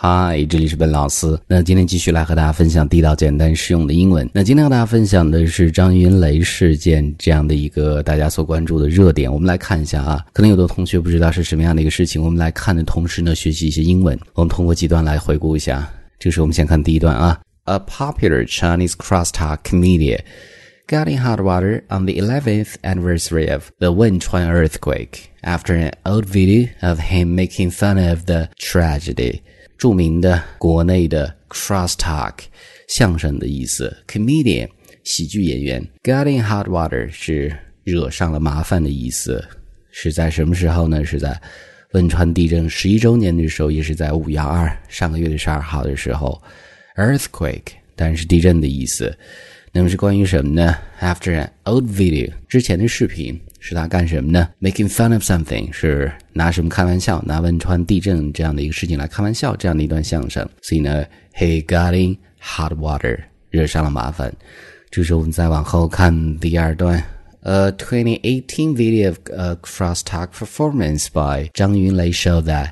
嗨，这里是本老师。那今天继续来和大家分享地道、简单、实用的英文。那今天和大家分享的是张云雷事件这样的一个大家所关注的热点。我们来看一下啊，可能有的同学不知道是什么样的一个事情。我们来看的同时呢，学习一些英文。我们通过几段来回顾一下。这是我们先看第一段啊。A popular Chinese crosstalk comedian got in hot water on the 11th anniversary of the Wenchuan earthquake after an old video of him making fun of the tragedy. 著名的国内的 crosstalk 相声的意思，comedian 喜剧演员，got in hot water 是惹上了麻烦的意思，是在什么时候呢？是在汶川地震十一周年的时候，也是在五幺二上个月的十二号的时候，earthquake 当然是地震的意思。那么是关于什么呢？After an old video 之前的视频。是他干什么呢？Making fun of something 是拿什么开玩笑？拿汶川地震这样的一个事情来开玩笑，这样的一段相声。所以呢，He got in hot water，惹上了麻烦。这时候我们再往后看第二段。A 2018 video of a crosstalk performance by Zhang Yunlei showed that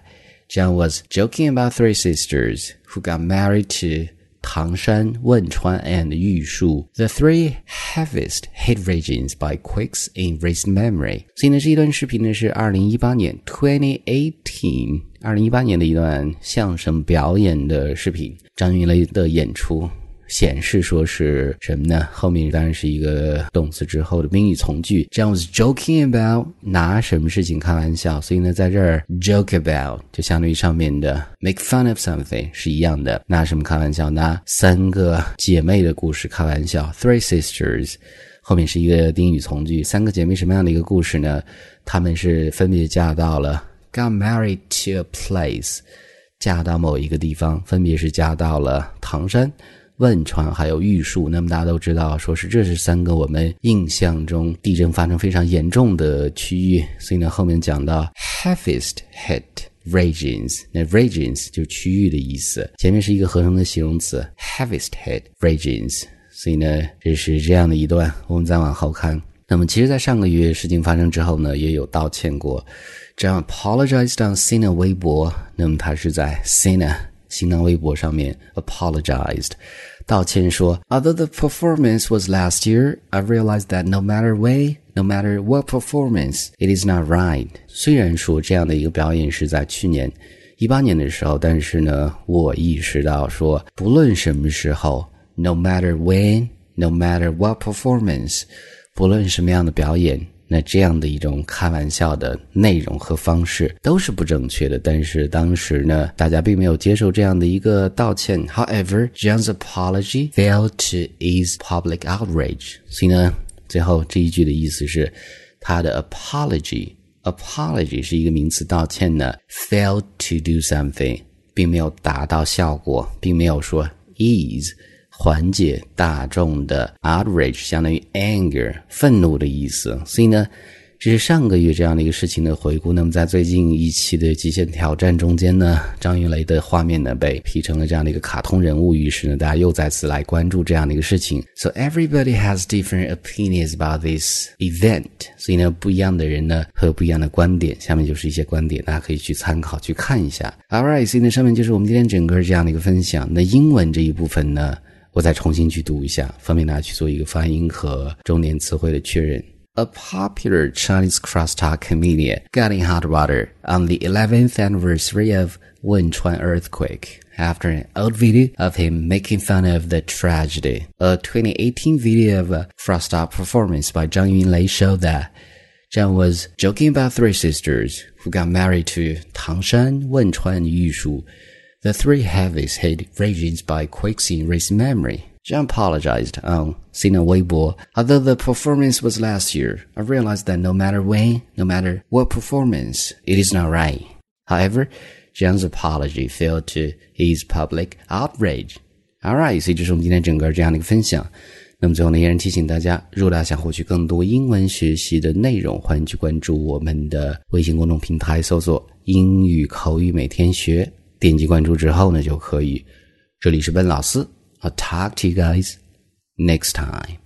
Zhang was joking about three sisters who got married to 唐山、汶川 and 玉树，the three heaviest hit regions by quakes in recent memory。所以呢，这一段视频呢是二零一八年 （twenty eighteen） 二零一八年的一段相声表演的视频，张云雷的演出。显示说是什么呢？后面当然是一个动词之后的宾语从句。这样 was joking about 拿什么事情开玩笑，所以呢，在这儿 joke about 就相当于上面的 make fun of something 是一样的。拿什么开玩笑？拿三个姐妹的故事开玩笑。Three sisters 后面是一个宾语从句。三个姐妹什么样的一个故事呢？她们是分别嫁到了 got married to a place，嫁到某一个地方，分别是嫁到了唐山。汶川还有玉树，那么大家都知道，说是这是三个我们印象中地震发生非常严重的区域，所以呢，后面讲到 heaviest hit regions，那 regions 就区域的意思，前面是一个合成的形容词 heaviest hit regions，所以呢，这是这样的一段，我们再往后看，那么其实，在上个月事情发生之后呢，也有道歉过，这样 apologized on Sina 微博，那么他是在 Sina。新浪微博上面 apologized，道歉说，Although the performance was last year, I realized that no matter way, no matter what performance, it is not right。虽然说这样的一个表演是在去年一八年的时候，但是呢，我意识到说，不论什么时候，no matter when, no matter what performance，不论什么样的表演。 那这样的一种开玩笑的内容和方式都是不正确的，但是当时呢，大家并没有接受这样的一个道歉。However, John's apology failed to ease public outrage。所以呢，最后这一句的意思是，他的 apology，apology 是一个名词，道歉呢，failed to do something，并没有达到效果，并没有说 ease。缓解大众的 outrage，相当于 anger 愤怒的意思。所以呢，这是上个月这样的一个事情的回顾。那么在最近一期的极限挑战中间呢，张云雷的画面呢被 P 成了这样的一个卡通人物，于是呢，大家又再次来关注这样的一个事情。So everybody has different opinions about this event。所以呢，不一样的人呢，会有不一样的观点。下面就是一些观点，大家可以去参考去看一下。All right，所以呢，上面就是我们今天整个这样的一个分享。那英文这一部分呢？我再重新去读一下，方便大家去做一个发音和重点词汇的确认。A popular Chinese crosstalk comedian got in hot water on the 11th anniversary of Wenchuan earthquake after an old video of him making fun of the tragedy. A 2018 video of a crosstalk performance by Zhang Yunlei showed that Zhang was joking about three sisters who got married to Tangshan, Wenchuan, and Yushu the three heaviest hit regions by quakes in recent memory. Zhang apologized on Sina Weibo. Although the performance was last year, I realized that no matter when, no matter what performance, it is not right. However, Zhang's apology failed to ease public outrage. Alright，所以这是我们今天整个这样的一个分享。那么最后呢，依然提醒大家，如果大家想获取更多英文学习的内容，欢迎去关注我们的微信公众平台，搜索“英语口语每天学”。 点击关注之后呢，就可以。这里是温老师，I'll talk to you guys next time.